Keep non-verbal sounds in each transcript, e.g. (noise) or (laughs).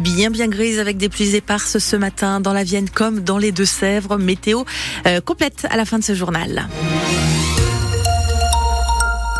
Bien bien grise avec des pluies éparses ce matin dans la Vienne comme dans les Deux-Sèvres. Météo euh, complète à la fin de ce journal.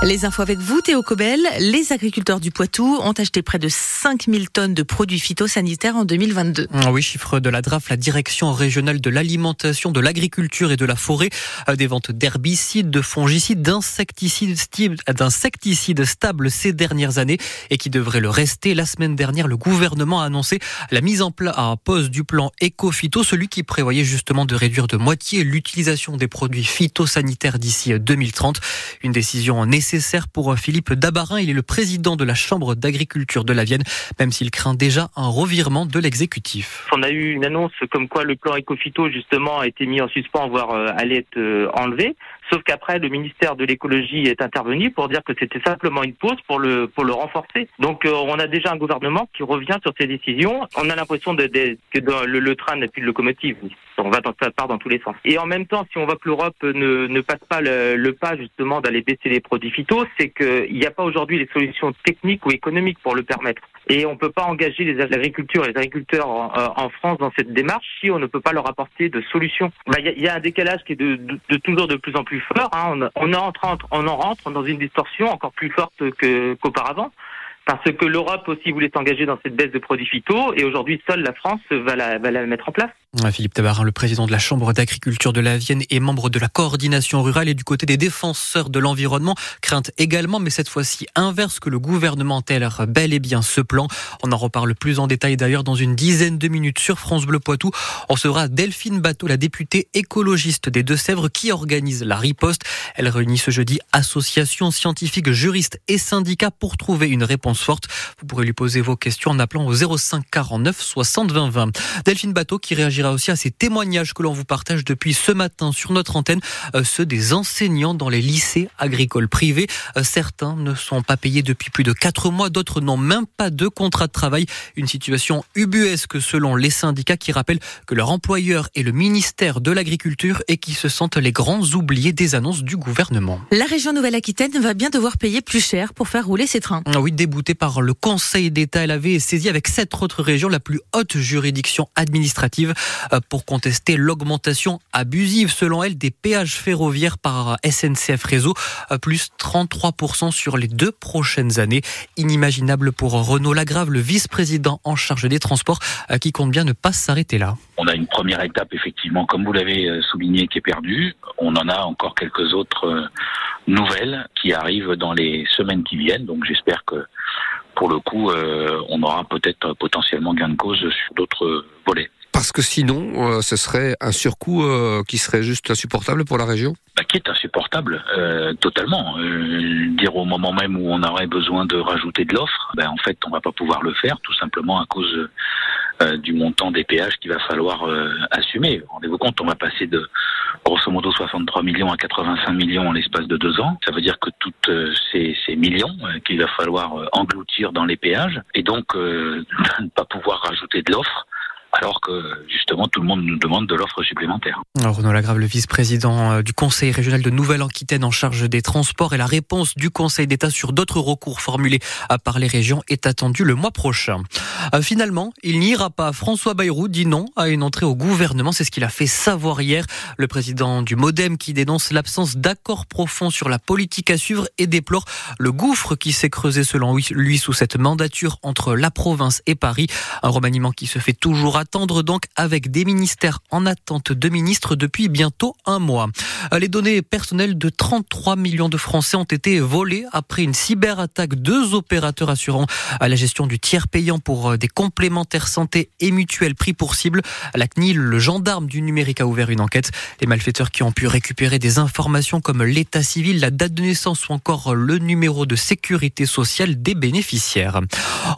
Les infos avec vous, Théo Cobel. Les agriculteurs du Poitou ont acheté près de 5000 tonnes de produits phytosanitaires en 2022. Ah oui, chiffre de la DRAF, la direction régionale de l'alimentation, de l'agriculture et de la forêt. Euh, des ventes d'herbicides, de fongicides, d'insecticides, d'insecticides stables ces dernières années et qui devraient le rester. La semaine dernière, le gouvernement a annoncé la mise en place à pause du plan éco-phyto, celui qui prévoyait justement de réduire de moitié l'utilisation des produits phytosanitaires d'ici 2030. Une décision nécessaire pour Philippe Dabarin. Il est le président de la Chambre d'agriculture de la Vienne, même s'il craint déjà un revirement de l'exécutif. On a eu une annonce comme quoi le plan Ecofito justement a été mis en suspens, voire euh, allait être euh, enlevé. Sauf qu'après, le ministère de l'écologie est intervenu pour dire que c'était simplement une pause pour le pour le renforcer. Donc, euh, on a déjà un gouvernement qui revient sur ses décisions. On a l'impression de, que dans le, le, train n'a plus de locomotive. On va dans, ça part dans tous les sens. Et en même temps, si on voit que l'Europe ne, ne passe pas le, le pas justement d'aller baisser les produits phyto, c'est qu'il n'y a pas aujourd'hui les solutions techniques ou économiques pour le permettre. Et on ne peut pas engager les agriculteurs et les agriculteurs en, euh, en, France dans cette démarche si on ne peut pas leur apporter de solutions. Bah, il bah, y, y, a un décalage qui est de, de, de, toujours de plus en plus fort. Hein. On, on, entre, on en rentre dans une distorsion encore plus forte qu'auparavant. parce que l'Europe aussi voulait s'engager dans cette baisse de produits phyto et aujourd'hui seule la France va la, va la mettre en place. Philippe Tabarin, le président de la Chambre d'agriculture de la Vienne et membre de la coordination rurale et du côté des défenseurs de l'environnement, crainte également, mais cette fois-ci inverse que le gouvernement tolère bel et bien ce plan. On en reparle plus en détail d'ailleurs dans une dizaine de minutes sur France Bleu Poitou. On sera Delphine Bateau, la députée écologiste des Deux-Sèvres, qui organise la riposte. Elle réunit ce jeudi associations scientifiques, juristes et syndicats pour trouver une réponse forte. Vous pourrez lui poser vos questions en appelant au 05 49 60 20 20. Delphine Bateau qui réagit aussi à ces témoignages que l'on vous partage depuis ce matin sur notre antenne, euh, ceux des enseignants dans les lycées agricoles privés. Euh, certains ne sont pas payés depuis plus de quatre mois, d'autres n'ont même pas de contrat de travail. Une situation ubuesque selon les syndicats qui rappellent que leur employeur est le ministère de l'Agriculture et qui se sentent les grands oubliés des annonces du gouvernement. La région Nouvelle-Aquitaine va bien devoir payer plus cher pour faire rouler ses trains. Ah oui, déboutée par le Conseil d'État, elle avait saisi avec sept autres régions la plus haute juridiction administrative. Euh, pour contester l'augmentation abusive, selon elle, des péages ferroviaires par SNCF Réseau, euh, plus 33% sur les deux prochaines années. Inimaginable pour Renaud Lagrave, le vice-président en charge des transports, euh, qui compte bien ne pas s'arrêter là. On a une première étape, effectivement, comme vous l'avez souligné, qui est perdue. On en a encore quelques autres nouvelles qui arrivent dans les semaines qui viennent. Donc j'espère que pour le coup, on aura peut-être potentiellement gain de cause sur d'autres volets. Parce que sinon, euh, ce serait un surcoût euh, qui serait juste insupportable pour la région? Bah, Qui est insupportable, euh, totalement. Dire au moment même où on aurait besoin de rajouter de l'offre, ben, en fait, on va pas pouvoir le faire, tout simplement à cause du montant des péages qu'il va falloir assumer. Rendez-vous compte, on va passer de grosso modo 63 millions à 85 millions en l'espace de deux ans. Ça veut dire que toutes ces, ces millions qu'il va falloir engloutir dans les péages, et donc (laughs) ne pas pouvoir rajouter de l'offre, tout le monde nous demande de l'offre supplémentaire. Renaud Lagrave, le vice-président euh, du Conseil régional de Nouvelle-Aquitaine en charge des transports et la réponse du Conseil d'État sur d'autres recours formulés par les régions est attendue le mois prochain. Euh, finalement, il n'ira pas. François Bayrou dit non à une entrée au gouvernement. C'est ce qu'il a fait savoir hier. Le président du Modem qui dénonce l'absence d'accord profond sur la politique à suivre et déplore le gouffre qui s'est creusé selon lui sous cette mandature entre la province et Paris. Un remaniement qui se fait toujours attendre donc avec des ministères en attente de ministres depuis bientôt un mois. Les données personnelles de 33 millions de Français ont été volées après une cyberattaque. Deux opérateurs assurant à la gestion du tiers payant pour des complémentaires santé et mutuelles pris pour cible. La CNIL, le gendarme du numérique, a ouvert une enquête. Les malfaiteurs qui ont pu récupérer des informations comme l'état civil, la date de naissance ou encore le numéro de sécurité sociale des bénéficiaires.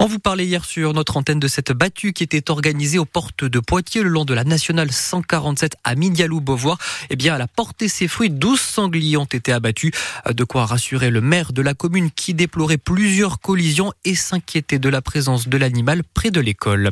On vous parlait hier sur notre antenne de cette battue qui était organisée au porte de Poitiers, le long de la nationale 147 à Midialou-Beauvoir, eh bien, elle a porté ses fruits. 12 sangliers ont été abattus. De quoi rassurer le maire de la commune qui déplorait plusieurs collisions et s'inquiétait de la présence de l'animal près de l'école.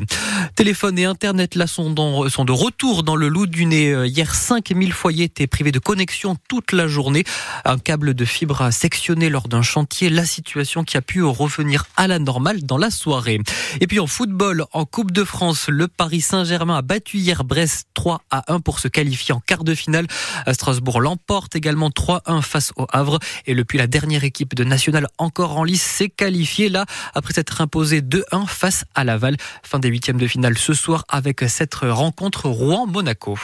Téléphone et Internet là sont, sont de retour dans le loup du nez. Hier, 5000 foyers étaient privés de connexion toute la journée. Un câble de fibre a sectionné lors d'un chantier. La situation qui a pu revenir à la normale dans la soirée. Et puis en football, en Coupe de France, le Paris Saint-Germain a battu hier Brest 3 à 1 pour se qualifier en quart de finale. Strasbourg l'emporte également 3-1 face au Havre. Et depuis la dernière équipe de National encore en lice s'est qualifiée là après s'être imposé 2-1 face à Laval. Fin des huitièmes de finale ce soir avec cette rencontre Rouen-Monaco.